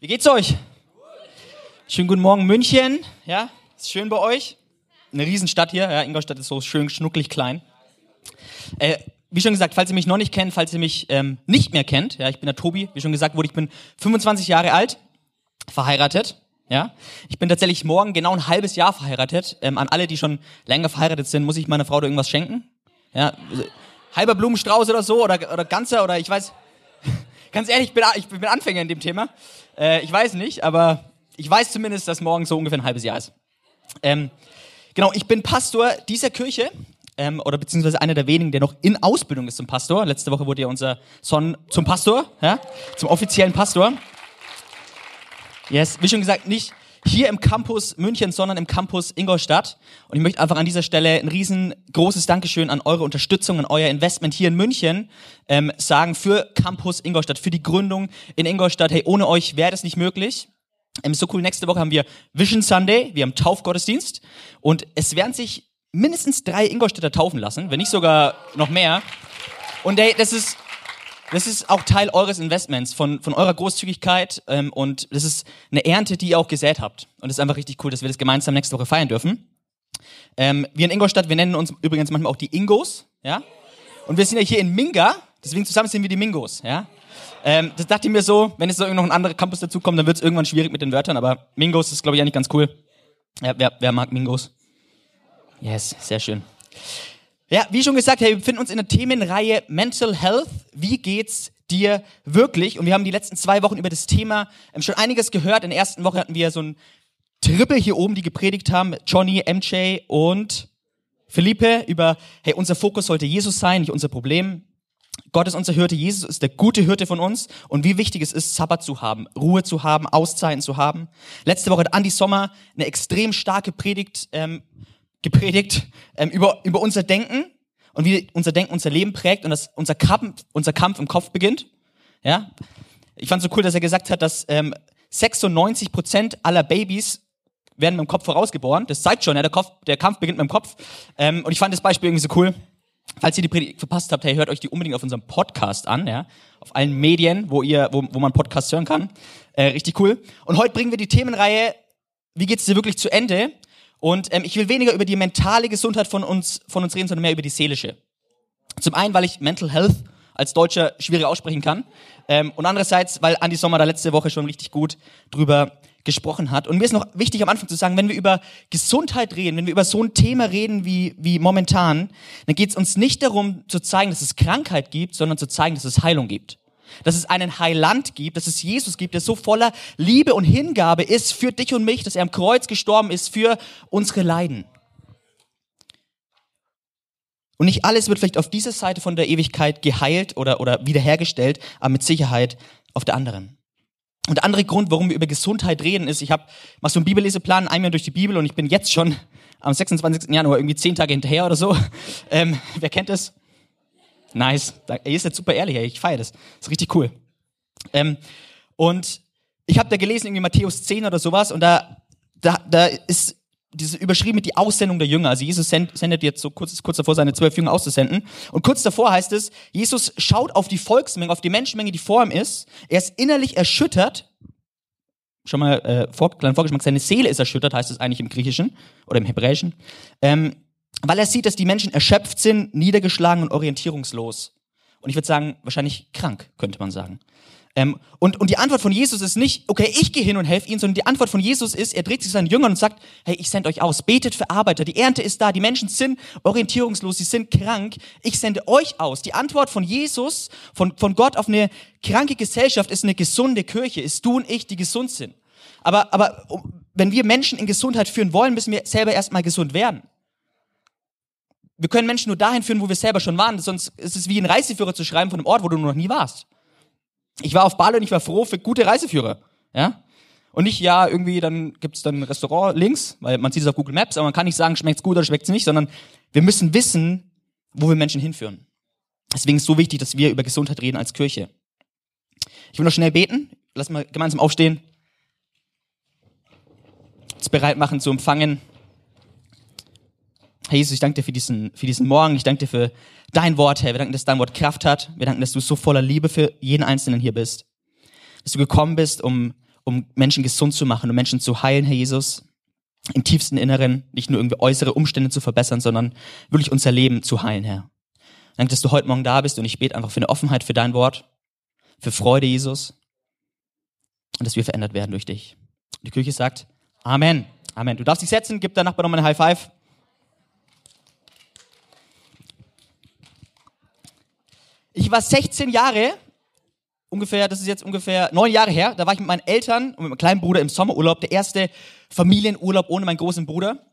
Wie geht's euch? Schönen guten Morgen München. Ja, ist schön bei euch. Eine Riesenstadt hier. Ja, Ingolstadt ist so schön schnucklig klein. Äh, wie schon gesagt, falls ihr mich noch nicht kennt, falls ihr mich ähm, nicht mehr kennt, ja, ich bin der Tobi. Wie schon gesagt wurde, ich bin 25 Jahre alt, verheiratet. Ja, ich bin tatsächlich morgen genau ein halbes Jahr verheiratet. Ähm, an alle, die schon länger verheiratet sind, muss ich meiner Frau da irgendwas schenken? Ja, halber Blumenstrauß oder so oder, oder ganzer oder ich weiß. Ganz ehrlich, ich bin, ich bin Anfänger in dem Thema. Äh, ich weiß nicht, aber ich weiß zumindest, dass morgen so ungefähr ein halbes Jahr ist. Ähm, genau, ich bin Pastor dieser Kirche ähm, oder beziehungsweise einer der wenigen, der noch in Ausbildung ist zum Pastor. Letzte Woche wurde ja unser Son zum Pastor, ja, zum offiziellen Pastor. Yes, wie schon gesagt, nicht hier im Campus München, sondern im Campus Ingolstadt. Und ich möchte einfach an dieser Stelle ein riesengroßes Dankeschön an eure Unterstützung, an euer Investment hier in München ähm, sagen für Campus Ingolstadt, für die Gründung in Ingolstadt. Hey, ohne euch wäre das nicht möglich. Ähm, so cool, nächste Woche haben wir Vision Sunday, wir haben Taufgottesdienst und es werden sich mindestens drei Ingolstädter taufen lassen, wenn nicht sogar noch mehr. Und hey, das ist das ist auch Teil eures Investments, von, von eurer Großzügigkeit ähm, und das ist eine Ernte, die ihr auch gesät habt. Und es ist einfach richtig cool, dass wir das gemeinsam nächste Woche feiern dürfen. Ähm, wir in Ingolstadt, wir nennen uns übrigens manchmal auch die Ingos, ja. Und wir sind ja hier in Minga, deswegen zusammen sind wir die Mingos, ja. Ähm, das dachte ich mir so, wenn jetzt noch ein anderer Campus dazukommt, dann wird es irgendwann schwierig mit den Wörtern, aber Mingos ist, glaube ich, eigentlich ganz cool. Ja, wer, wer mag Mingos? Yes, sehr schön. Ja, wie schon gesagt, hey, wir befinden uns in der Themenreihe Mental Health. Wie geht's dir wirklich? Und wir haben die letzten zwei Wochen über das Thema ähm, schon einiges gehört. In der ersten Woche hatten wir so ein Triple hier oben, die gepredigt haben. Johnny, MJ und Philippe über, hey, unser Fokus sollte Jesus sein, nicht unser Problem. Gott ist unser Hirte, Jesus ist der gute Hirte von uns und wie wichtig es ist, Sabbat zu haben, Ruhe zu haben, Auszeiten zu haben. Letzte Woche hat Andy Sommer eine extrem starke Predigt ähm, gepredigt ähm, über, über unser Denken und wie unser Denken unser Leben prägt und dass unser Kampf, unser Kampf im Kopf beginnt. Ja, ich fand so cool, dass er gesagt hat, dass ähm, 96 Prozent aller Babys werden mit dem Kopf vorausgeboren. Das zeigt schon, ja, der, Kopf, der Kampf beginnt mit dem Kopf. Ähm, und ich fand das Beispiel irgendwie so cool. Falls ihr die Predigt verpasst habt, hey, hört euch die unbedingt auf unserem Podcast an, ja, auf allen Medien, wo ihr, wo, wo man Podcasts hören kann. Äh, richtig cool. Und heute bringen wir die Themenreihe Wie geht's dir wirklich zu Ende? Und ähm, ich will weniger über die mentale Gesundheit von uns, von uns reden, sondern mehr über die seelische. Zum einen, weil ich Mental Health als Deutscher schwierig aussprechen kann. Ähm, und andererseits, weil Andi Sommer da letzte Woche schon richtig gut drüber gesprochen hat. Und mir ist noch wichtig am Anfang zu sagen, wenn wir über Gesundheit reden, wenn wir über so ein Thema reden wie, wie momentan, dann geht es uns nicht darum zu zeigen, dass es Krankheit gibt, sondern zu zeigen, dass es Heilung gibt dass es einen Heiland gibt, dass es Jesus gibt, der so voller Liebe und Hingabe ist für dich und mich, dass er am Kreuz gestorben ist für unsere Leiden. Und nicht alles wird vielleicht auf dieser Seite von der Ewigkeit geheilt oder, oder wiederhergestellt, aber mit Sicherheit auf der anderen. Und der andere Grund, warum wir über Gesundheit reden, ist, ich habe mach so einen Bibelleseplan einmal durch die Bibel und ich bin jetzt schon am 26. Januar irgendwie zehn Tage hinterher oder so. Ähm, wer kennt das? Nice. Ihr ist jetzt super ehrlich, ey. ich feiere das. das. ist richtig cool. Ähm, und ich habe da gelesen, irgendwie Matthäus 10 oder sowas, und da, da, da ist diese überschrieben mit die Aussendung der Jünger. Also Jesus sendet jetzt so kurz, kurz davor, seine zwölf Jünger auszusenden. Und kurz davor heißt es, Jesus schaut auf die Volksmenge, auf die Menschenmenge, die vor ihm ist. Er ist innerlich erschüttert. Schon mal äh, vor, kleinen Vorgeschmack, seine Seele ist erschüttert, heißt es eigentlich im Griechischen oder im Hebräischen. Ähm, weil er sieht, dass die Menschen erschöpft sind, niedergeschlagen und orientierungslos. Und ich würde sagen, wahrscheinlich krank, könnte man sagen. Ähm, und, und die Antwort von Jesus ist nicht, okay, ich gehe hin und helfe ihnen, sondern die Antwort von Jesus ist, er dreht sich seinen Jüngern und sagt, hey, ich sende euch aus, betet für Arbeiter, die Ernte ist da, die Menschen sind orientierungslos, sie sind krank, ich sende euch aus. Die Antwort von Jesus, von, von Gott auf eine kranke Gesellschaft ist eine gesunde Kirche, ist du und ich, die gesund sind. Aber, aber wenn wir Menschen in Gesundheit führen wollen, müssen wir selber erstmal gesund werden. Wir können Menschen nur dahin führen, wo wir selber schon waren. Sonst ist es wie ein Reiseführer zu schreiben von einem Ort, wo du noch nie warst. Ich war auf Bali und ich war froh für gute Reiseführer. Ja? Und nicht, ja, irgendwie, dann gibt's dann ein Restaurant links, weil man sieht es auf Google Maps, aber man kann nicht sagen, schmeckt's gut oder schmeckt's nicht, sondern wir müssen wissen, wo wir Menschen hinführen. Deswegen ist es so wichtig, dass wir über Gesundheit reden als Kirche. Ich will noch schnell beten. Lass mal gemeinsam aufstehen. Uns bereit machen zu empfangen. Herr Jesus, ich danke dir für diesen, für diesen Morgen. Ich danke dir für dein Wort, Herr. Wir danken, dass dein Wort Kraft hat. Wir danken, dass du so voller Liebe für jeden Einzelnen hier bist. Dass du gekommen bist, um, um Menschen gesund zu machen, um Menschen zu heilen, Herr Jesus. Im tiefsten Inneren, nicht nur irgendwie äußere Umstände zu verbessern, sondern wirklich unser Leben zu heilen, Herr. Danke, dass du heute Morgen da bist und ich bete einfach für eine Offenheit für dein Wort, für Freude, Jesus. Und dass wir verändert werden durch dich. Die Kirche sagt Amen. Amen. Du darfst dich setzen, gib deinem Nachbar nochmal eine High Five. Ich war 16 Jahre, ungefähr, das ist jetzt ungefähr neun Jahre her, da war ich mit meinen Eltern und mit meinem kleinen Bruder im Sommerurlaub, der erste Familienurlaub ohne meinen großen Bruder.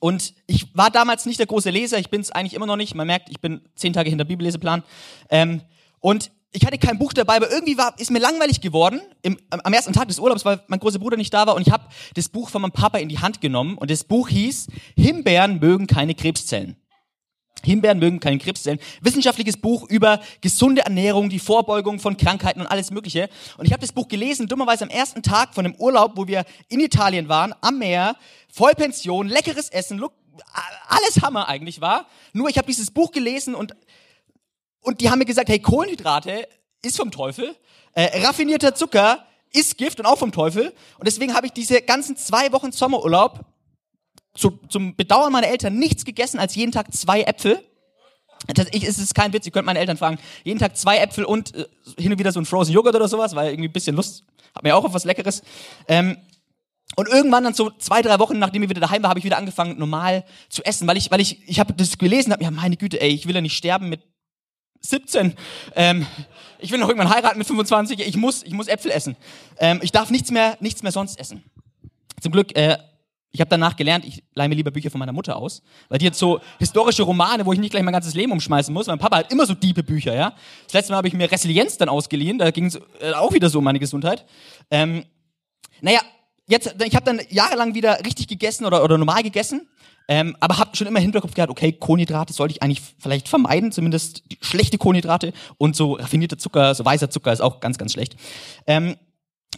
Und ich war damals nicht der große Leser, ich bin es eigentlich immer noch nicht. Man merkt, ich bin zehn Tage hinter Bibelleseplan. Ähm, und ich hatte kein Buch dabei, aber irgendwie war, ist mir langweilig geworden im, am ersten Tag des Urlaubs, weil mein großer Bruder nicht da war. Und ich habe das Buch von meinem Papa in die Hand genommen. Und das Buch hieß Himbeeren mögen keine Krebszellen. Himbeeren mögen keine Krebszellen. Wissenschaftliches Buch über gesunde Ernährung, die Vorbeugung von Krankheiten und alles Mögliche. Und ich habe das Buch gelesen, dummerweise am ersten Tag von dem Urlaub, wo wir in Italien waren, am Meer, Vollpension, leckeres Essen, alles Hammer eigentlich war. Nur ich habe dieses Buch gelesen und, und die haben mir gesagt, hey, Kohlenhydrate ist vom Teufel, äh, raffinierter Zucker ist Gift und auch vom Teufel. Und deswegen habe ich diese ganzen zwei Wochen Sommerurlaub zu, zum Bedauern meiner Eltern nichts gegessen als jeden Tag zwei Äpfel. Das, ich, es ist kein Witz, ihr könnt meine Eltern fragen. Jeden Tag zwei Äpfel und äh, hin und wieder so ein Frozen Joghurt oder sowas, weil irgendwie ein bisschen Lust, hab mir auch auf was Leckeres. Ähm, und irgendwann dann so zwei, drei Wochen, nachdem ich wieder daheim war, habe ich wieder angefangen, normal zu essen, weil ich, weil ich, ich habe das gelesen, habe ja meine Güte, ey, ich will ja nicht sterben mit 17. Ähm, ich will noch irgendwann heiraten mit 25. Ich muss, ich muss Äpfel essen. Ähm, ich darf nichts mehr, nichts mehr sonst essen. Zum Glück äh, ich habe danach gelernt, ich leihe mir lieber Bücher von meiner Mutter aus, weil die hat so historische Romane, wo ich nicht gleich mein ganzes Leben umschmeißen muss. Mein Papa hat immer so diepe Bücher, ja. Das letzte Mal habe ich mir Resilienz dann ausgeliehen, da ging es äh, auch wieder so um meine Gesundheit. Ähm, naja, jetzt, ich habe dann jahrelang wieder richtig gegessen oder, oder normal gegessen, ähm, aber habe schon immer im Hinterkopf gehabt, okay, Kohlenhydrate sollte ich eigentlich vielleicht vermeiden, zumindest schlechte Kohlenhydrate und so raffinierter Zucker, so weißer Zucker ist auch ganz, ganz schlecht. Ähm,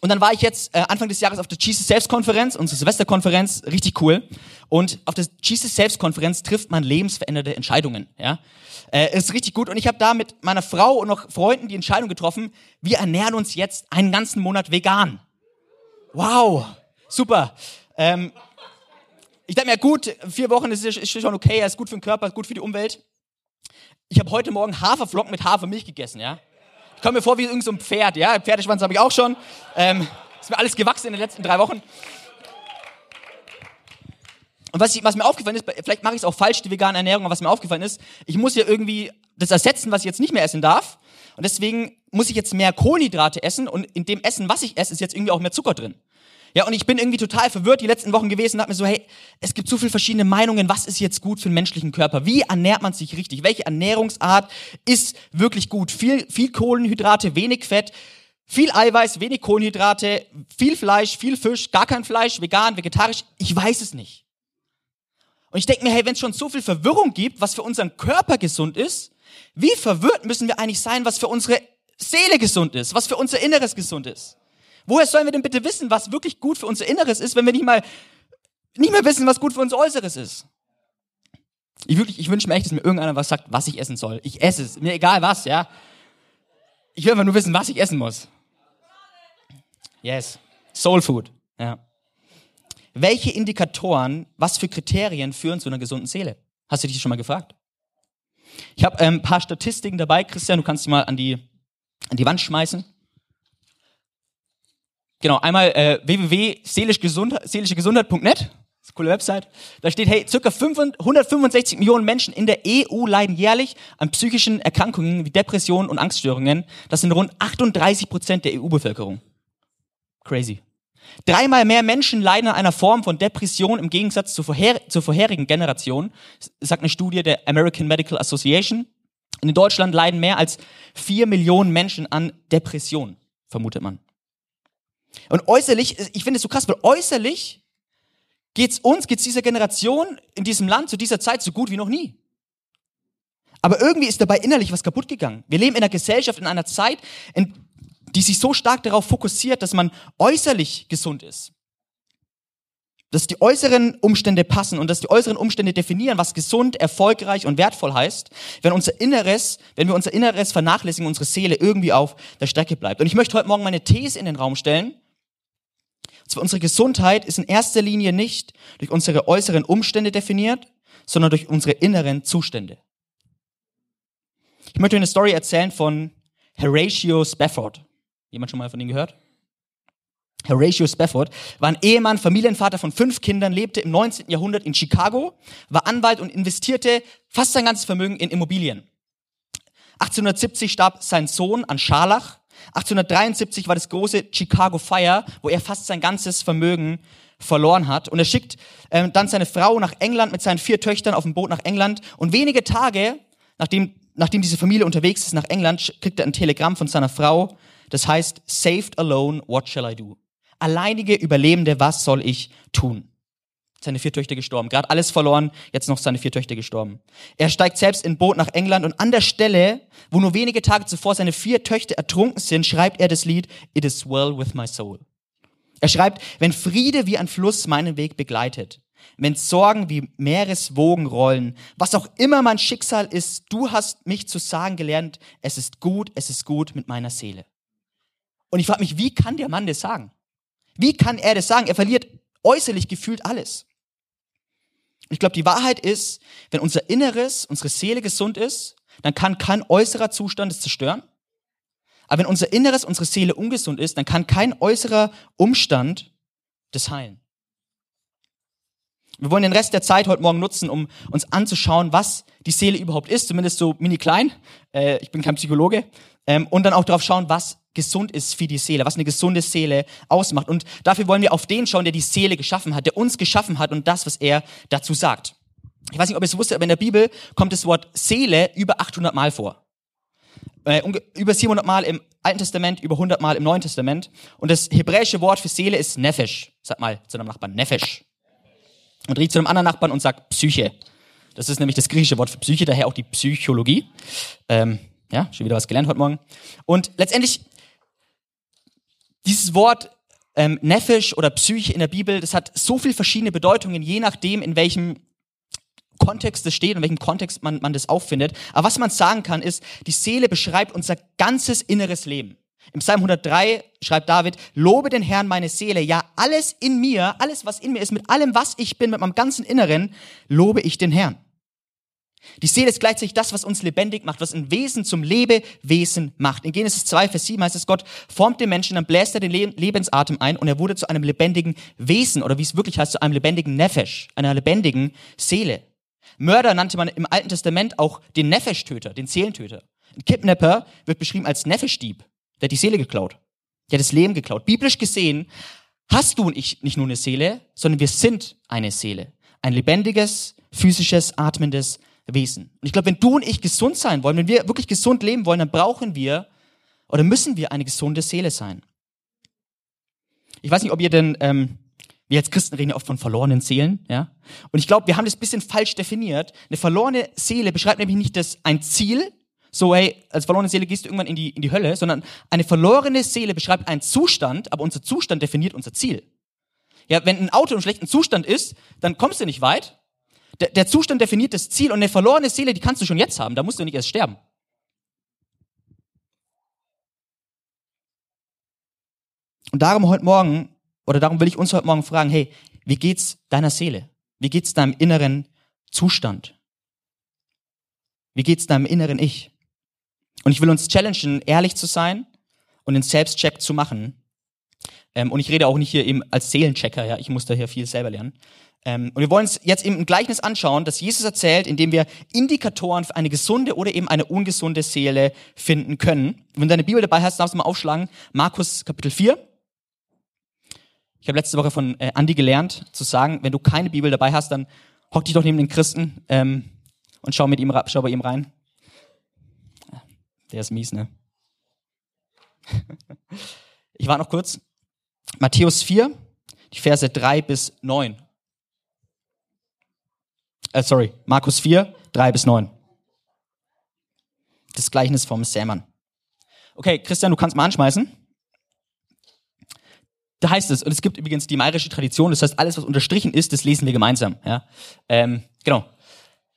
und dann war ich jetzt äh, Anfang des Jahres auf der Jesus Selbst Konferenz, unsere Silvesterkonferenz, richtig cool. Und auf der Jesus Selbst Konferenz trifft man lebensveränderte Entscheidungen. Ja, äh, ist richtig gut. Und ich habe da mit meiner Frau und noch Freunden die Entscheidung getroffen: Wir ernähren uns jetzt einen ganzen Monat vegan. Wow, super. Ähm, ich dachte mir, gut, vier Wochen ist, ist schon okay, ist gut für den Körper, ist gut für die Umwelt. Ich habe heute Morgen Haferflocken mit Hafermilch gegessen, ja. Ich komme mir vor wie irgendein so Pferd, ja. Pferdeschwanz habe ich auch schon. Ähm, ist mir alles gewachsen in den letzten drei Wochen. Und was, ich, was mir aufgefallen ist, vielleicht mache ich es auch falsch, die vegane Ernährung, aber was mir aufgefallen ist, ich muss ja irgendwie das ersetzen, was ich jetzt nicht mehr essen darf. Und deswegen muss ich jetzt mehr Kohlenhydrate essen und in dem Essen, was ich esse, ist jetzt irgendwie auch mehr Zucker drin. Ja, und ich bin irgendwie total verwirrt die letzten Wochen gewesen und hab mir so, hey, es gibt so viele verschiedene Meinungen, was ist jetzt gut für den menschlichen Körper? Wie ernährt man sich richtig? Welche Ernährungsart ist wirklich gut? Viel, viel Kohlenhydrate, wenig Fett, viel Eiweiß, wenig Kohlenhydrate, viel Fleisch, viel Fisch, gar kein Fleisch, vegan, vegetarisch. Ich weiß es nicht. Und ich denke mir, hey, wenn es schon so viel Verwirrung gibt, was für unseren Körper gesund ist, wie verwirrt müssen wir eigentlich sein, was für unsere Seele gesund ist, was für unser Inneres gesund ist? Woher sollen wir denn bitte wissen, was wirklich gut für unser Inneres ist, wenn wir nicht mal, nicht mehr wissen, was gut für unser Äußeres ist? Ich, wirklich, ich wünsche mir echt, dass mir irgendeiner was sagt, was ich essen soll. Ich esse es. Mir egal was, ja. Ich will einfach nur wissen, was ich essen muss. Yes. Soul Food. Ja. Welche Indikatoren, was für Kriterien führen zu einer gesunden Seele? Hast du dich schon mal gefragt? Ich habe ein ähm, paar Statistiken dabei, Christian, du kannst die mal an die, an die Wand schmeißen. Genau, einmal äh, www.seelischegesundheit.net, coole Website. Da steht, hey, circa 165 Millionen Menschen in der EU leiden jährlich an psychischen Erkrankungen wie Depressionen und Angststörungen. Das sind rund 38 Prozent der EU-Bevölkerung. Crazy. Dreimal mehr Menschen leiden an einer Form von Depression im Gegensatz zur, vorher zur vorherigen Generation, sagt eine Studie der American Medical Association. In Deutschland leiden mehr als vier Millionen Menschen an Depression, vermutet man. Und äußerlich, ich finde es so krass, weil äußerlich geht's uns, geht's dieser Generation in diesem Land zu dieser Zeit so gut wie noch nie. Aber irgendwie ist dabei innerlich was kaputt gegangen. Wir leben in einer Gesellschaft, in einer Zeit, in, die sich so stark darauf fokussiert, dass man äußerlich gesund ist. Dass die äußeren Umstände passen und dass die äußeren Umstände definieren, was gesund, erfolgreich und wertvoll heißt, wenn unser Inneres, wenn wir unser Inneres vernachlässigen, unsere Seele irgendwie auf der Strecke bleibt. Und ich möchte heute Morgen meine These in den Raum stellen, Zwar unsere Gesundheit ist in erster Linie nicht durch unsere äußeren Umstände definiert, sondern durch unsere inneren Zustände. Ich möchte eine Story erzählen von Horatio Spafford. Jemand schon mal von ihm gehört? Horatio Spafford war ein Ehemann, Familienvater von fünf Kindern, lebte im 19. Jahrhundert in Chicago, war Anwalt und investierte fast sein ganzes Vermögen in Immobilien. 1870 starb sein Sohn an Scharlach. 1873 war das große Chicago Fire, wo er fast sein ganzes Vermögen verloren hat. Und er schickt äh, dann seine Frau nach England mit seinen vier Töchtern auf dem Boot nach England. Und wenige Tage, nachdem, nachdem diese Familie unterwegs ist nach England, kriegt er ein Telegramm von seiner Frau. Das heißt, saved alone, what shall I do? Alleinige Überlebende, was soll ich tun? Seine vier Töchter gestorben. Gerade alles verloren, jetzt noch seine vier Töchter gestorben. Er steigt selbst in Boot nach England und an der Stelle, wo nur wenige Tage zuvor seine vier Töchter ertrunken sind, schreibt er das Lied It is well with my soul. Er schreibt, wenn Friede wie ein Fluss meinen Weg begleitet, wenn Sorgen wie Meereswogen rollen, was auch immer mein Schicksal ist, du hast mich zu sagen gelernt, es ist gut, es ist gut mit meiner Seele. Und ich frage mich, wie kann der Mann das sagen? Wie kann er das sagen? Er verliert äußerlich gefühlt alles. Ich glaube, die Wahrheit ist, wenn unser Inneres, unsere Seele gesund ist, dann kann kein äußerer Zustand es zerstören. Aber wenn unser Inneres, unsere Seele ungesund ist, dann kann kein äußerer Umstand das heilen. Wir wollen den Rest der Zeit heute Morgen nutzen, um uns anzuschauen, was die Seele überhaupt ist, zumindest so mini klein. Äh, ich bin kein Psychologe. Ähm, und dann auch darauf schauen, was gesund ist für die Seele, was eine gesunde Seele ausmacht. Und dafür wollen wir auf den schauen, der die Seele geschaffen hat, der uns geschaffen hat und das, was er dazu sagt. Ich weiß nicht, ob ihr es wusstet, aber in der Bibel kommt das Wort Seele über 800 Mal vor. Äh, über 700 Mal im Alten Testament, über 100 Mal im Neuen Testament. Und das hebräische Wort für Seele ist Nefesh. Sag mal zu einem Nachbarn, Nefesh. Und rief zu einem anderen Nachbarn und sagt Psyche. Das ist nämlich das griechische Wort für Psyche, daher auch die Psychologie. Ähm, ja, schon wieder was gelernt heute Morgen. Und letztendlich dieses Wort ähm, Nephish oder Psyche in der Bibel, das hat so viel verschiedene Bedeutungen, je nachdem, in welchem Kontext es steht, in welchem Kontext man, man das auffindet. Aber was man sagen kann, ist, die Seele beschreibt unser ganzes inneres Leben. Im Psalm 103 schreibt David, lobe den Herrn meine Seele, ja alles in mir, alles was in mir ist, mit allem was ich bin, mit meinem ganzen Inneren, lobe ich den Herrn. Die Seele ist gleichzeitig das, was uns lebendig macht, was ein Wesen zum Lebewesen macht. In Genesis 2, Vers 7 heißt es, Gott formt den Menschen, dann bläst er den Lebensatem ein und er wurde zu einem lebendigen Wesen oder wie es wirklich heißt, zu einem lebendigen Nefesh, einer lebendigen Seele. Mörder nannte man im Alten Testament auch den Nefesh-Töter, den Seelentöter. Ein Kidnapper wird beschrieben als Nefesh-Dieb, der hat die Seele geklaut. Der hat das Leben geklaut. Biblisch gesehen hast du und ich nicht nur eine Seele, sondern wir sind eine Seele. Ein lebendiges, physisches, atmendes Wesen. Und ich glaube, wenn du und ich gesund sein wollen, wenn wir wirklich gesund leben wollen, dann brauchen wir oder müssen wir eine gesunde Seele sein. Ich weiß nicht, ob ihr denn, ähm, wir als Christen reden ja oft von verlorenen Seelen, ja. Und ich glaube, wir haben das bisschen falsch definiert. Eine verlorene Seele beschreibt nämlich nicht das ein Ziel, so hey, als verlorene Seele gehst du irgendwann in die, in die Hölle, sondern eine verlorene Seele beschreibt einen Zustand, aber unser Zustand definiert unser Ziel. Ja, wenn ein Auto im schlechten Zustand ist, dann kommst du nicht weit, der, der Zustand definiert das Ziel und eine verlorene Seele, die kannst du schon jetzt haben, da musst du nicht erst sterben. Und darum heute Morgen, oder darum will ich uns heute Morgen fragen, hey, wie geht's deiner Seele? Wie geht's deinem inneren Zustand? Wie geht's deinem inneren Ich? Und ich will uns challengen, ehrlich zu sein und den Selbstcheck zu machen. Ähm, und ich rede auch nicht hier eben als Seelenchecker, ja, ich muss da hier viel selber lernen. Ähm, und wir wollen uns jetzt eben ein Gleichnis anschauen, das Jesus erzählt, in dem wir Indikatoren für eine gesunde oder eben eine ungesunde Seele finden können. Wenn du deine Bibel dabei hast, darfst du mal aufschlagen. Markus Kapitel 4. Ich habe letzte Woche von äh, Andi gelernt, zu sagen, wenn du keine Bibel dabei hast, dann hock dich doch neben den Christen ähm, und schau, mit ihm, schau bei ihm rein. Der ist mies, ne? Ich war noch kurz. Matthäus 4, die Verse 3 bis 9 äh, sorry, Markus 4, 3 bis 9. Das Gleichnis vom Sämann. Okay, Christian, du kannst mal anschmeißen. Da heißt es, und es gibt übrigens die mairische Tradition, das heißt, alles, was unterstrichen ist, das lesen wir gemeinsam. Ja? Ähm, genau.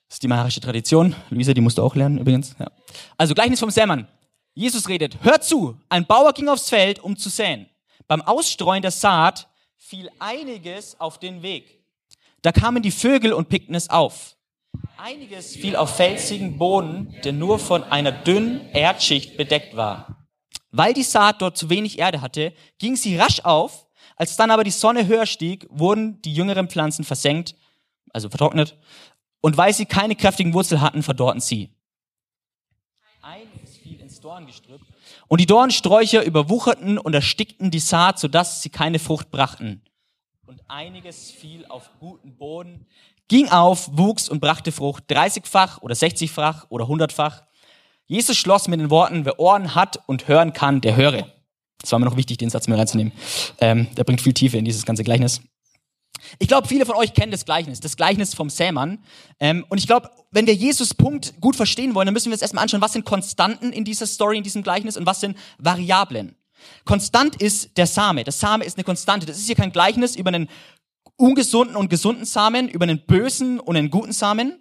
Das ist die mairische Tradition. Luisa, die musst du auch lernen übrigens. Ja. Also Gleichnis vom Sämann. Jesus redet, hört zu, ein Bauer ging aufs Feld, um zu säen. Beim Ausstreuen der Saat fiel einiges auf den Weg. Da kamen die Vögel und pickten es auf. Einiges fiel auf felsigen Boden, der nur von einer dünnen Erdschicht bedeckt war. Weil die Saat dort zu wenig Erde hatte, ging sie rasch auf. Als dann aber die Sonne höher stieg, wurden die jüngeren Pflanzen versenkt, also vertrocknet. Und weil sie keine kräftigen Wurzeln hatten, verdorrten sie. Einiges fiel ins Dorngestrüpp. Und die Dornsträucher überwucherten und erstickten die Saat, sodass sie keine Frucht brachten. Einiges fiel auf guten Boden, ging auf, wuchs und brachte Frucht, 30-fach oder 60-fach oder 100-fach. Jesus schloss mit den Worten, wer Ohren hat und hören kann, der höre. Das war mir noch wichtig, den Satz mir reinzunehmen. Ähm, der bringt viel Tiefe in dieses ganze Gleichnis. Ich glaube, viele von euch kennen das Gleichnis, das Gleichnis vom Sämann. Ähm, und ich glaube, wenn wir Jesus Punkt gut verstehen wollen, dann müssen wir uns erstmal anschauen, was sind Konstanten in dieser Story, in diesem Gleichnis und was sind Variablen. Konstant ist der Same. Der Same ist eine Konstante. Das ist hier kein Gleichnis über einen ungesunden und gesunden Samen, über einen bösen und einen guten Samen,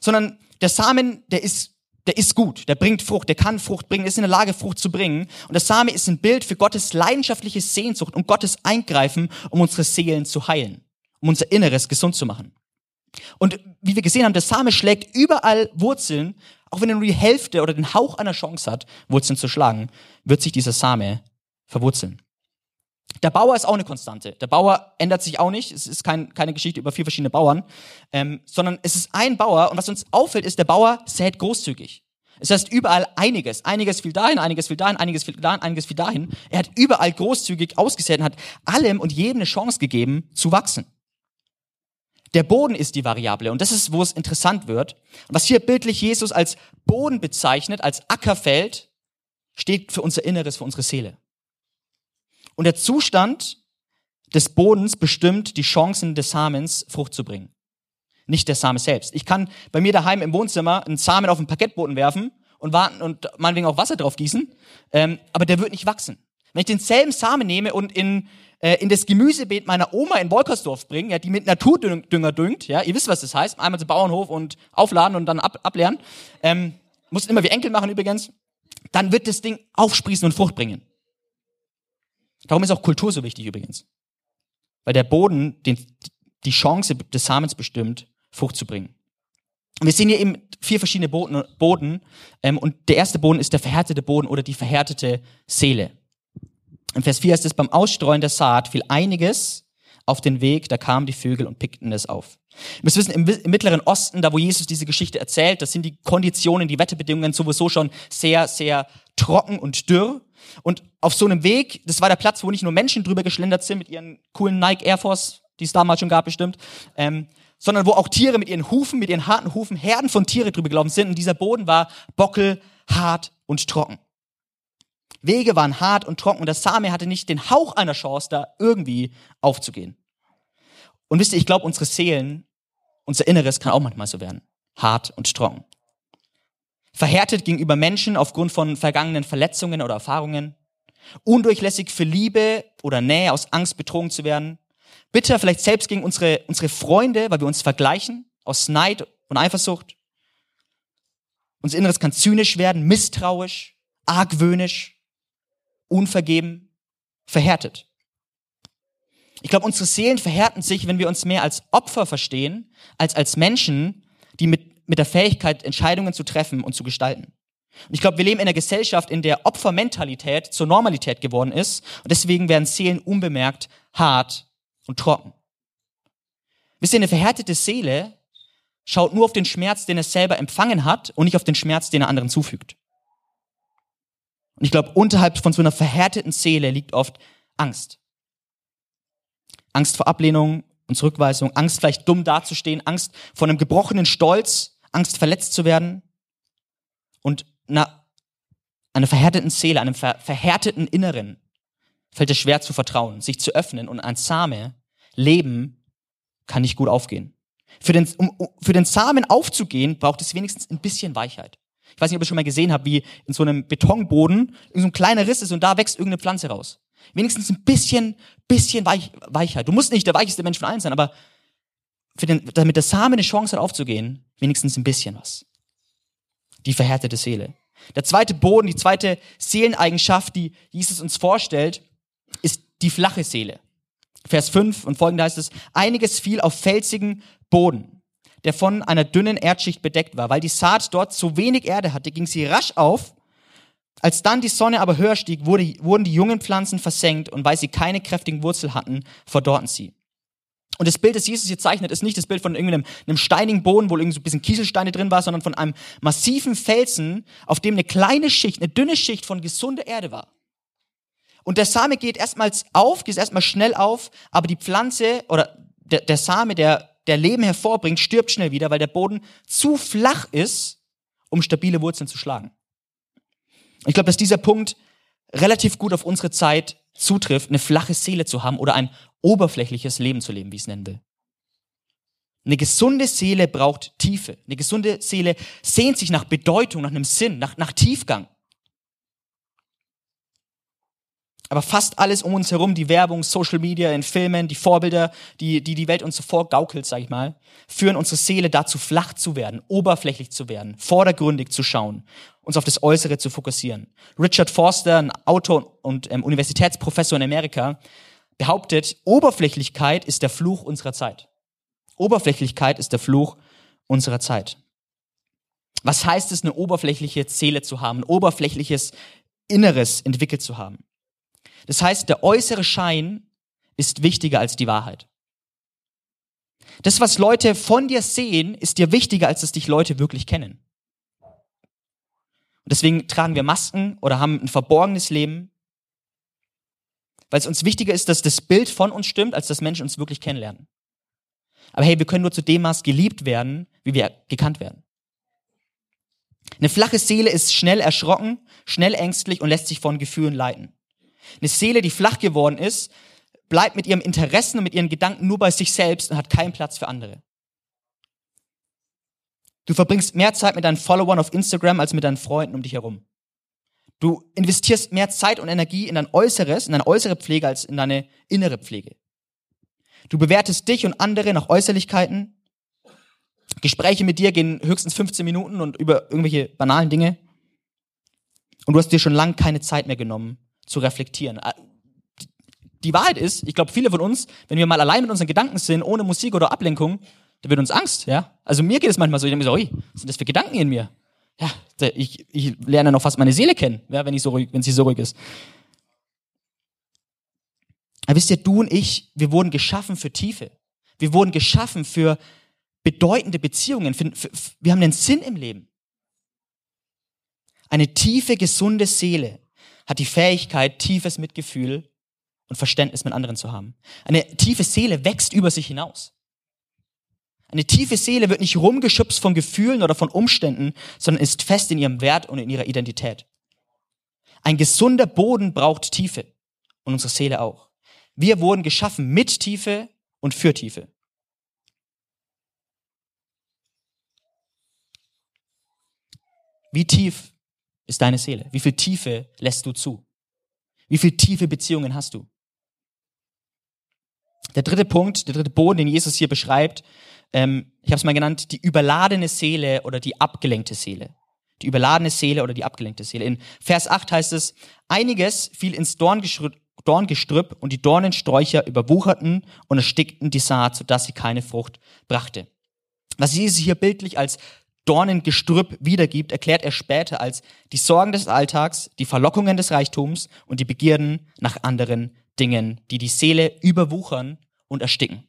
sondern der Samen, der ist der ist gut, der bringt Frucht, der kann Frucht bringen, ist in der Lage, Frucht zu bringen. Und der Same ist ein Bild für Gottes leidenschaftliche Sehnsucht und Gottes Eingreifen, um unsere Seelen zu heilen, um unser Inneres gesund zu machen. Und wie wir gesehen haben, der Same schlägt überall Wurzeln, auch wenn er nur die Hälfte oder den Hauch einer Chance hat, Wurzeln zu schlagen, wird sich dieser Same verwurzeln. Der Bauer ist auch eine Konstante. Der Bauer ändert sich auch nicht. Es ist kein, keine Geschichte über vier verschiedene Bauern, ähm, sondern es ist ein Bauer. Und was uns auffällt, ist, der Bauer sät großzügig. Es heißt überall einiges. Einiges fiel dahin, einiges fiel dahin, einiges fiel dahin, einiges fiel dahin. Er hat überall großzügig ausgesät und hat allem und jedem eine Chance gegeben, zu wachsen. Der Boden ist die Variable und das ist, wo es interessant wird. Was hier bildlich Jesus als Boden bezeichnet, als Ackerfeld, steht für unser Inneres, für unsere Seele. Und der Zustand des Bodens bestimmt die Chancen des Samens, Frucht zu bringen. Nicht der Same selbst. Ich kann bei mir daheim im Wohnzimmer einen Samen auf den Parkettboden werfen und warten und meinetwegen auch Wasser drauf gießen, ähm, aber der wird nicht wachsen. Wenn ich denselben Samen nehme und in, äh, in das Gemüsebeet meiner Oma in Wolkersdorf bringe, ja, die mit Naturdünger düngt, ja, ihr wisst, was das heißt, einmal zum Bauernhof und aufladen und dann ab, ableeren, ähm, muss immer wie Enkel machen übrigens, dann wird das Ding aufsprießen und Frucht bringen. Darum ist auch Kultur so wichtig übrigens. Weil der Boden den, die Chance des Samens bestimmt, Frucht zu bringen. Wir sehen hier eben vier verschiedene Boden, Boden ähm, und der erste Boden ist der verhärtete Boden oder die verhärtete Seele. Im Vers 4 heißt es, beim Ausstreuen der Saat fiel einiges auf den Weg, da kamen die Vögel und pickten es auf. Wir müssen wissen, im, im Mittleren Osten, da wo Jesus diese Geschichte erzählt, das sind die Konditionen, die Wetterbedingungen sowieso schon sehr, sehr trocken und dürr. Und auf so einem Weg, das war der Platz, wo nicht nur Menschen drüber geschlendert sind mit ihren coolen Nike Air Force, die es damals schon gab bestimmt, ähm, sondern wo auch Tiere mit ihren Hufen, mit ihren harten Hufen, Herden von Tiere drüber gelaufen sind. Und dieser Boden war bockel, hart und trocken. Wege waren hart und trocken und der Same hatte nicht den Hauch einer Chance, da irgendwie aufzugehen. Und wisst ihr, ich glaube, unsere Seelen, unser Inneres kann auch manchmal so werden. Hart und trocken verhärtet gegenüber Menschen aufgrund von vergangenen Verletzungen oder Erfahrungen, undurchlässig für Liebe oder Nähe aus Angst betrogen zu werden, bitter vielleicht selbst gegen unsere, unsere Freunde, weil wir uns vergleichen, aus Neid und Eifersucht. Unser Inneres kann zynisch werden, misstrauisch, argwöhnisch, unvergeben, verhärtet. Ich glaube, unsere Seelen verhärten sich, wenn wir uns mehr als Opfer verstehen, als als Menschen, mit der Fähigkeit, Entscheidungen zu treffen und zu gestalten. Und ich glaube, wir leben in einer Gesellschaft, in der Opfermentalität zur Normalität geworden ist. Und deswegen werden Seelen unbemerkt hart und trocken. Wisst ihr, eine verhärtete Seele schaut nur auf den Schmerz, den er selber empfangen hat und nicht auf den Schmerz, den er anderen zufügt. Und ich glaube, unterhalb von so einer verhärteten Seele liegt oft Angst. Angst vor Ablehnung und Zurückweisung, Angst vielleicht dumm dazustehen, Angst vor einem gebrochenen Stolz, Angst, verletzt zu werden und einer, einer verhärteten Seele, einem ver verhärteten Inneren fällt es schwer zu vertrauen, sich zu öffnen und ein Same Leben kann nicht gut aufgehen. Für den, um, für den Samen aufzugehen, braucht es wenigstens ein bisschen Weichheit. Ich weiß nicht, ob ihr schon mal gesehen habt, wie in so einem Betonboden so ein kleiner Riss ist und da wächst irgendeine Pflanze raus. Wenigstens ein bisschen, bisschen Weich, Weichheit. Du musst nicht der weicheste Mensch von allen sein, aber den, damit der Same eine Chance hat aufzugehen, wenigstens ein bisschen was. Die verhärtete Seele. Der zweite Boden, die zweite Seeleneigenschaft, die Jesus uns vorstellt, ist die flache Seele. Vers 5 und folgende heißt es, einiges fiel auf felsigen Boden, der von einer dünnen Erdschicht bedeckt war. Weil die Saat dort zu wenig Erde hatte, ging sie rasch auf. Als dann die Sonne aber höher stieg, wurde, wurden die jungen Pflanzen versenkt und weil sie keine kräftigen Wurzel hatten, verdorrten sie. Und das Bild, das Jesus hier zeichnet, ist nicht das Bild von irgendeinem einem steinigen Boden, wo irgendwie so ein bisschen Kieselsteine drin war, sondern von einem massiven Felsen, auf dem eine kleine Schicht, eine dünne Schicht von gesunder Erde war. Und der Same geht erstmals auf, geht erstmal schnell auf, aber die Pflanze oder der, der Same, der, der Leben hervorbringt, stirbt schnell wieder, weil der Boden zu flach ist, um stabile Wurzeln zu schlagen. Ich glaube, dass dieser Punkt relativ gut auf unsere Zeit zutrifft, eine flache Seele zu haben oder ein oberflächliches Leben zu leben, wie ich es nennen will. Eine gesunde Seele braucht Tiefe. Eine gesunde Seele sehnt sich nach Bedeutung, nach einem Sinn, nach, nach Tiefgang. Aber fast alles um uns herum, die Werbung, Social Media, in Filmen, die Vorbilder, die die, die Welt uns so vorgaukelt, sag ich mal, führen unsere Seele dazu, flach zu werden, oberflächlich zu werden, vordergründig zu schauen, uns auf das Äußere zu fokussieren. Richard Forster, ein Autor und ähm, Universitätsprofessor in Amerika, behauptet, Oberflächlichkeit ist der Fluch unserer Zeit. Oberflächlichkeit ist der Fluch unserer Zeit. Was heißt es, eine oberflächliche Seele zu haben, ein oberflächliches Inneres entwickelt zu haben? Das heißt, der äußere Schein ist wichtiger als die Wahrheit. Das, was Leute von dir sehen, ist dir wichtiger, als dass dich Leute wirklich kennen. Und deswegen tragen wir Masken oder haben ein verborgenes Leben, weil es uns wichtiger ist, dass das Bild von uns stimmt, als dass Menschen uns wirklich kennenlernen. Aber hey, wir können nur zu dem Maß geliebt werden, wie wir gekannt werden. Eine flache Seele ist schnell erschrocken, schnell ängstlich und lässt sich von Gefühlen leiten. Eine Seele, die flach geworden ist, bleibt mit ihrem Interessen und mit ihren Gedanken nur bei sich selbst und hat keinen Platz für andere. Du verbringst mehr Zeit mit deinen Followern auf Instagram als mit deinen Freunden um dich herum. Du investierst mehr Zeit und Energie in dein Äußeres, in deine äußere Pflege als in deine innere Pflege. Du bewertest dich und andere nach Äußerlichkeiten. Gespräche mit dir gehen höchstens 15 Minuten und über irgendwelche banalen Dinge. Und du hast dir schon lange keine Zeit mehr genommen, zu reflektieren. Äh, die Wahrheit ist, ich glaube, viele von uns, wenn wir mal allein mit unseren Gedanken sind, ohne Musik oder Ablenkung, da wird uns Angst, ja. Also mir geht es manchmal so, ich denke so, ui, was sind das für Gedanken in mir? Ja, ich, ich lerne noch fast meine Seele kennen, ja, wenn, ich so ruhig, wenn sie so ruhig ist. Aber wisst ihr, du und ich, wir wurden geschaffen für Tiefe. Wir wurden geschaffen für bedeutende Beziehungen. Für, für, wir haben einen Sinn im Leben. Eine tiefe, gesunde Seele hat die Fähigkeit, tiefes Mitgefühl und Verständnis mit anderen zu haben. Eine tiefe Seele wächst über sich hinaus. Eine tiefe Seele wird nicht rumgeschubst von Gefühlen oder von Umständen, sondern ist fest in ihrem Wert und in ihrer Identität. Ein gesunder Boden braucht Tiefe und unsere Seele auch. Wir wurden geschaffen mit Tiefe und für Tiefe. Wie tief ist deine Seele? Wie viel Tiefe lässt du zu? Wie viel tiefe Beziehungen hast du? Der dritte Punkt, der dritte Boden, den Jesus hier beschreibt, ähm, ich habe es mal genannt, die überladene Seele oder die abgelenkte Seele. Die überladene Seele oder die abgelenkte Seele. In Vers 8 heißt es, einiges fiel ins Dorngestrüpp und die Dornensträucher überwucherten und erstickten die Saat, sodass sie keine Frucht brachte. Was Jesus hier bildlich als Dornengestrüpp wiedergibt, erklärt er später als die Sorgen des Alltags, die Verlockungen des Reichtums und die Begierden nach anderen Dingen, die die Seele überwuchern und ersticken.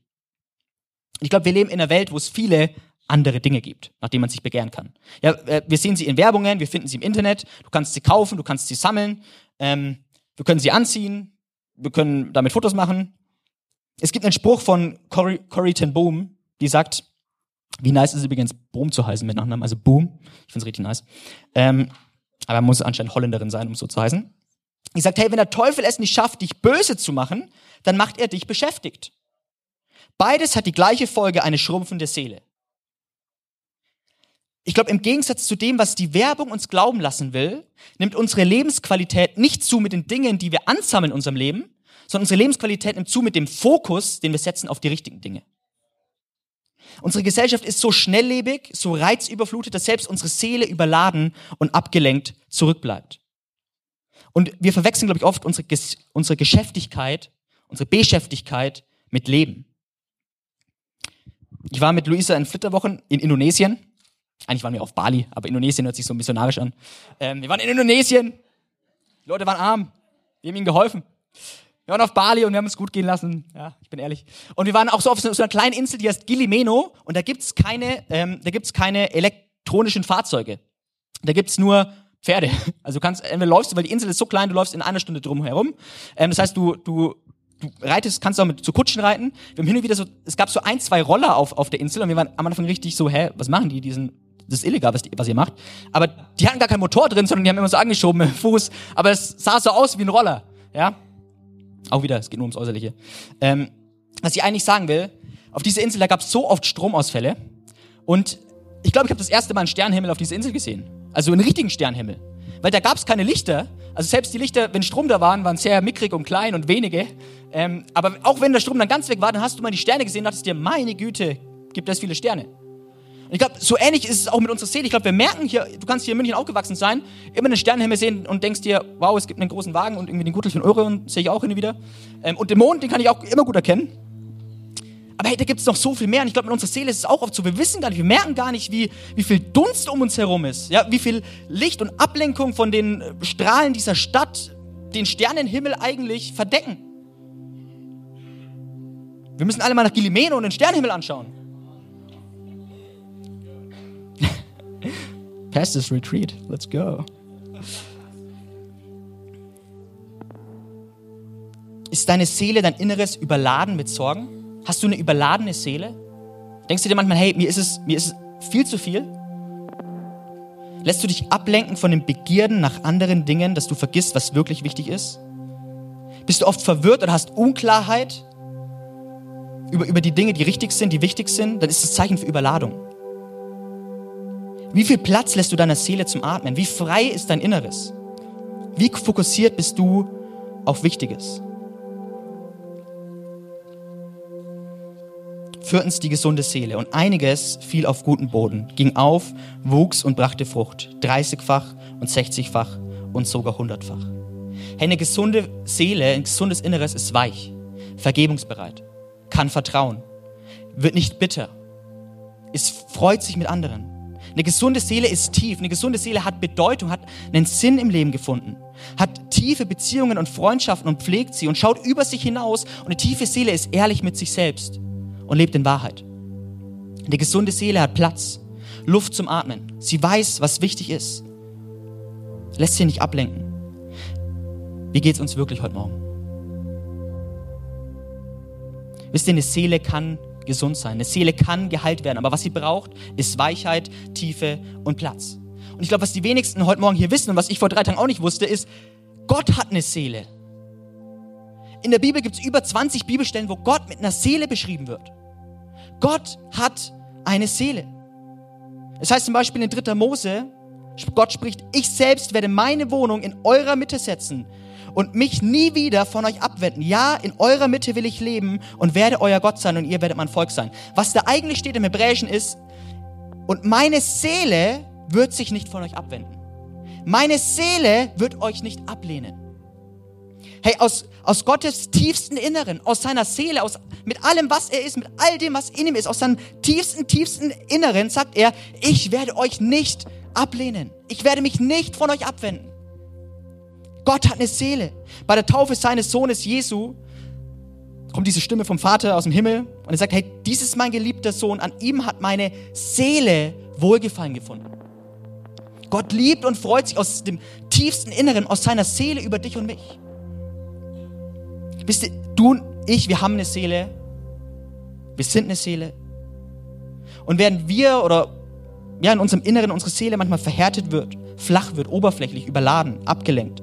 Ich glaube, wir leben in einer Welt, wo es viele andere Dinge gibt, nach denen man sich begehren kann. Ja, äh, wir sehen sie in Werbungen, wir finden sie im Internet, du kannst sie kaufen, du kannst sie sammeln, ähm, wir können sie anziehen, wir können damit Fotos machen. Es gibt einen Spruch von Corrie, Corrie ten Boom, die sagt, wie nice ist es übrigens, Boom zu heißen mit Nachnamen, also Boom. Ich finde es richtig nice. Ähm, aber man muss anscheinend Holländerin sein, um so zu heißen. Ich sagt, hey, wenn der Teufel es nicht schafft, dich böse zu machen, dann macht er dich beschäftigt. Beides hat die gleiche Folge, eine schrumpfende Seele. Ich glaube, im Gegensatz zu dem, was die Werbung uns glauben lassen will, nimmt unsere Lebensqualität nicht zu mit den Dingen, die wir ansammeln in unserem Leben, sondern unsere Lebensqualität nimmt zu mit dem Fokus, den wir setzen auf die richtigen Dinge. Unsere Gesellschaft ist so schnelllebig, so reizüberflutet, dass selbst unsere Seele überladen und abgelenkt zurückbleibt. Und wir verwechseln, glaube ich, oft unsere, unsere Geschäftigkeit unsere Beschäftigkeit mit Leben. Ich war mit Luisa in Flitterwochen in Indonesien. Eigentlich waren wir auf Bali, aber Indonesien hört sich so missionarisch an. Ähm, wir waren in Indonesien. Die Leute waren arm. Wir haben ihnen geholfen. Wir waren auf Bali und wir haben es gut gehen lassen. Ja, ich bin ehrlich. Und wir waren auch so auf so einer kleinen Insel, die heißt Gilimeno. Und da gibt's keine, ähm, da gibt's keine elektronischen Fahrzeuge. Da gibt's nur Pferde. Also kannst, entweder läufst du, weil die Insel ist so klein, du läufst in einer Stunde drum herum. Ähm, das heißt, du, du, du reitest, kannst auch mit zu Kutschen reiten. Wir haben hin und wieder so, es gab so ein, zwei Roller auf, auf der Insel und wir waren am Anfang richtig so, hä, was machen die? Die sind, das ist illegal, was, die, was ihr macht. Aber die hatten gar keinen Motor drin, sondern die haben immer so angeschoben mit dem Fuß. Aber es sah so aus wie ein Roller. Ja? Auch wieder, es geht nur ums Äußerliche. Ähm, was ich eigentlich sagen will, auf dieser Insel, da gab es so oft Stromausfälle. Und ich glaube, ich habe das erste Mal einen Sternenhimmel auf dieser Insel gesehen. Also einen richtigen Sternenhimmel. Weil da gab es keine Lichter. Also selbst die Lichter, wenn Strom da waren, waren sehr mickrig und klein und wenige. Ähm, aber auch wenn der Strom dann ganz weg war, dann hast du mal die Sterne gesehen und dachtest dir, meine Güte, gibt es viele Sterne. Und ich glaube, so ähnlich ist es auch mit unserer Seele. Ich glaube, wir merken hier, du kannst hier in München aufgewachsen sein, immer einen Sternenhimmel sehen und denkst dir, wow, es gibt einen großen Wagen und irgendwie den Gürtel von Orion, sehe ich auch hin und wieder. Ähm, und den Mond, den kann ich auch immer gut erkennen. Aber hey, da gibt es noch so viel mehr. Und ich glaube, mit unserer Seele ist es auch oft so. Wir wissen gar nicht, wir merken gar nicht, wie, wie viel Dunst um uns herum ist. Ja, wie viel Licht und Ablenkung von den Strahlen dieser Stadt den Sternenhimmel eigentlich verdecken. Wir müssen alle mal nach Gilimeno und den Sternenhimmel anschauen. Pastors Retreat, let's go. Ist deine Seele, dein Inneres überladen mit Sorgen? Hast du eine überladene Seele? Denkst du dir manchmal, hey, mir ist es, mir ist es viel zu viel? Lässt du dich ablenken von den Begierden nach anderen Dingen, dass du vergisst, was wirklich wichtig ist? Bist du oft verwirrt oder hast Unklarheit über, über die Dinge, die richtig sind, die wichtig sind? Dann ist das Zeichen für Überladung. Wie viel Platz lässt du deiner Seele zum Atmen? Wie frei ist dein Inneres? Wie fokussiert bist du auf Wichtiges? Viertens die gesunde Seele. Und einiges fiel auf guten Boden, ging auf, wuchs und brachte Frucht. 30-fach und 60-fach und sogar hundertfach. Hey, eine gesunde Seele, ein gesundes Inneres ist weich, vergebungsbereit, kann vertrauen, wird nicht bitter, es freut sich mit anderen. Eine gesunde Seele ist tief, eine gesunde Seele hat Bedeutung, hat einen Sinn im Leben gefunden, hat tiefe Beziehungen und Freundschaften und pflegt sie und schaut über sich hinaus. Und eine tiefe Seele ist ehrlich mit sich selbst und lebt in Wahrheit. Eine gesunde Seele hat Platz, Luft zum Atmen. Sie weiß, was wichtig ist. Lässt sich nicht ablenken. Wie geht es uns wirklich heute Morgen? Wisst ihr, eine Seele kann gesund sein. Eine Seele kann geheilt werden, aber was sie braucht, ist Weichheit, Tiefe und Platz. Und ich glaube, was die wenigsten heute Morgen hier wissen und was ich vor drei Tagen auch nicht wusste, ist, Gott hat eine Seele. In der Bibel gibt es über 20 Bibelstellen, wo Gott mit einer Seele beschrieben wird. Gott hat eine Seele. Es das heißt zum Beispiel in 3. Mose, Gott spricht, ich selbst werde meine Wohnung in eurer Mitte setzen und mich nie wieder von euch abwenden. Ja, in eurer Mitte will ich leben und werde euer Gott sein und ihr werdet mein Volk sein. Was da eigentlich steht im Hebräischen ist, und meine Seele wird sich nicht von euch abwenden. Meine Seele wird euch nicht ablehnen. Hey, aus, aus Gottes tiefsten Inneren, aus seiner Seele, aus, mit allem, was er ist, mit all dem, was in ihm ist, aus seinem tiefsten, tiefsten Inneren sagt er, ich werde euch nicht ablehnen. Ich werde mich nicht von euch abwenden. Gott hat eine Seele. Bei der Taufe seines Sohnes Jesu kommt diese Stimme vom Vater aus dem Himmel und er sagt, hey, dies ist mein geliebter Sohn, an ihm hat meine Seele Wohlgefallen gefunden. Gott liebt und freut sich aus dem tiefsten Inneren, aus seiner Seele über dich und mich. Wisst ihr, du und ich, wir haben eine Seele, wir sind eine Seele. Und während wir oder ja, in unserem Inneren unsere Seele manchmal verhärtet wird, flach wird, oberflächlich, überladen, abgelenkt,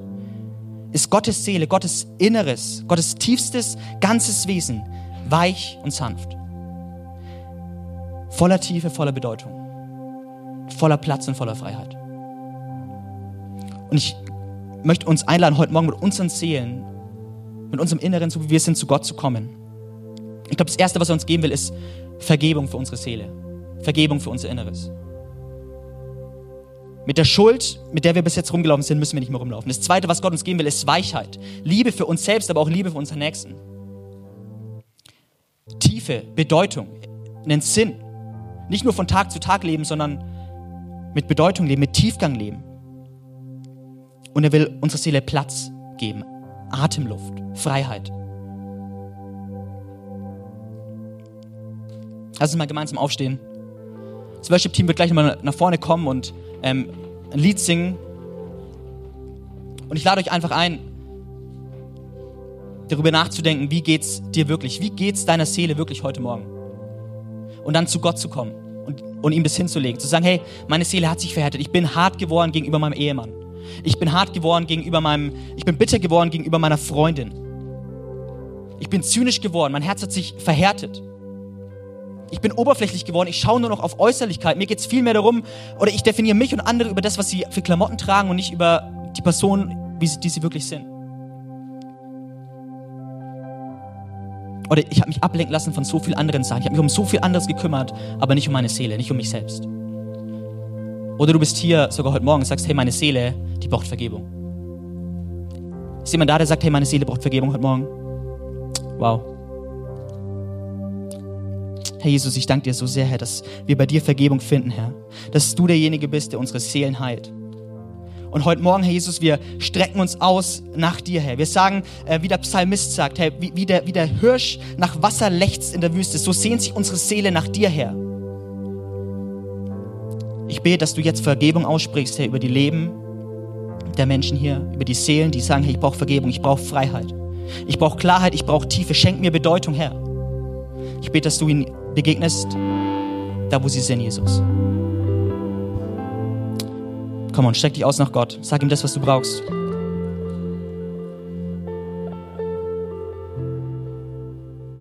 ist Gottes Seele, Gottes Inneres, Gottes tiefstes, ganzes Wesen weich und sanft. Voller Tiefe, voller Bedeutung. Voller Platz und voller Freiheit. Und ich möchte uns einladen, heute Morgen mit unseren Seelen, mit unserem Inneren, so wie wir sind, zu Gott zu kommen. Ich glaube, das Erste, was er uns geben will, ist Vergebung für unsere Seele. Vergebung für unser Inneres. Mit der Schuld, mit der wir bis jetzt rumgelaufen sind, müssen wir nicht mehr rumlaufen. Das Zweite, was Gott uns geben will, ist Weichheit. Liebe für uns selbst, aber auch Liebe für unseren Nächsten. Tiefe, Bedeutung, einen Sinn. Nicht nur von Tag zu Tag leben, sondern mit Bedeutung leben, mit Tiefgang leben. Und er will unserer Seele Platz geben, Atemluft, Freiheit. Lass uns mal gemeinsam aufstehen. Das Worship-Team wird gleich nochmal nach vorne kommen und ähm, ein Lied singen. Und ich lade euch einfach ein, darüber nachzudenken, wie geht's dir wirklich? Wie geht's deiner Seele wirklich heute Morgen? Und dann zu Gott zu kommen und, und ihm das hinzulegen. Zu sagen, hey, meine Seele hat sich verhärtet. Ich bin hart geworden gegenüber meinem Ehemann. Ich bin hart geworden gegenüber meinem, ich bin bitter geworden gegenüber meiner Freundin. Ich bin zynisch geworden. Mein Herz hat sich verhärtet. Ich bin oberflächlich geworden. Ich schaue nur noch auf Äußerlichkeit. Mir geht es viel mehr darum, oder ich definiere mich und andere über das, was sie für Klamotten tragen und nicht über die Person, wie sie, die sie wirklich sind. Oder ich habe mich ablenken lassen von so vielen anderen Sachen. Ich habe mich um so viel anderes gekümmert, aber nicht um meine Seele, nicht um mich selbst. Oder du bist hier sogar heute Morgen und sagst, hey, meine Seele, die braucht Vergebung. Ist jemand da, der sagt, hey, meine Seele braucht Vergebung heute Morgen? Wow. Herr Jesus, ich danke dir so sehr, Herr, dass wir bei dir Vergebung finden, Herr. Dass du derjenige bist, der unsere Seelen heilt. Und heute Morgen, Herr Jesus, wir strecken uns aus nach dir, Herr. Wir sagen, äh, wie der Psalmist sagt, Herr, wie, wie, der, wie der Hirsch nach Wasser lechzt in der Wüste, so sehnt sich unsere Seele nach dir, Herr. Ich bete, dass du jetzt Vergebung aussprichst, Herr, über die Leben der Menschen hier, über die Seelen, die sagen, hey, ich brauche Vergebung, ich brauche Freiheit. Ich brauche Klarheit, ich brauche Tiefe. Schenk mir Bedeutung, Herr. Ich bete, dass du ihnen begegnest, da wo sie sind, Jesus. Komm und streck dich aus nach Gott. Sag ihm das, was du brauchst.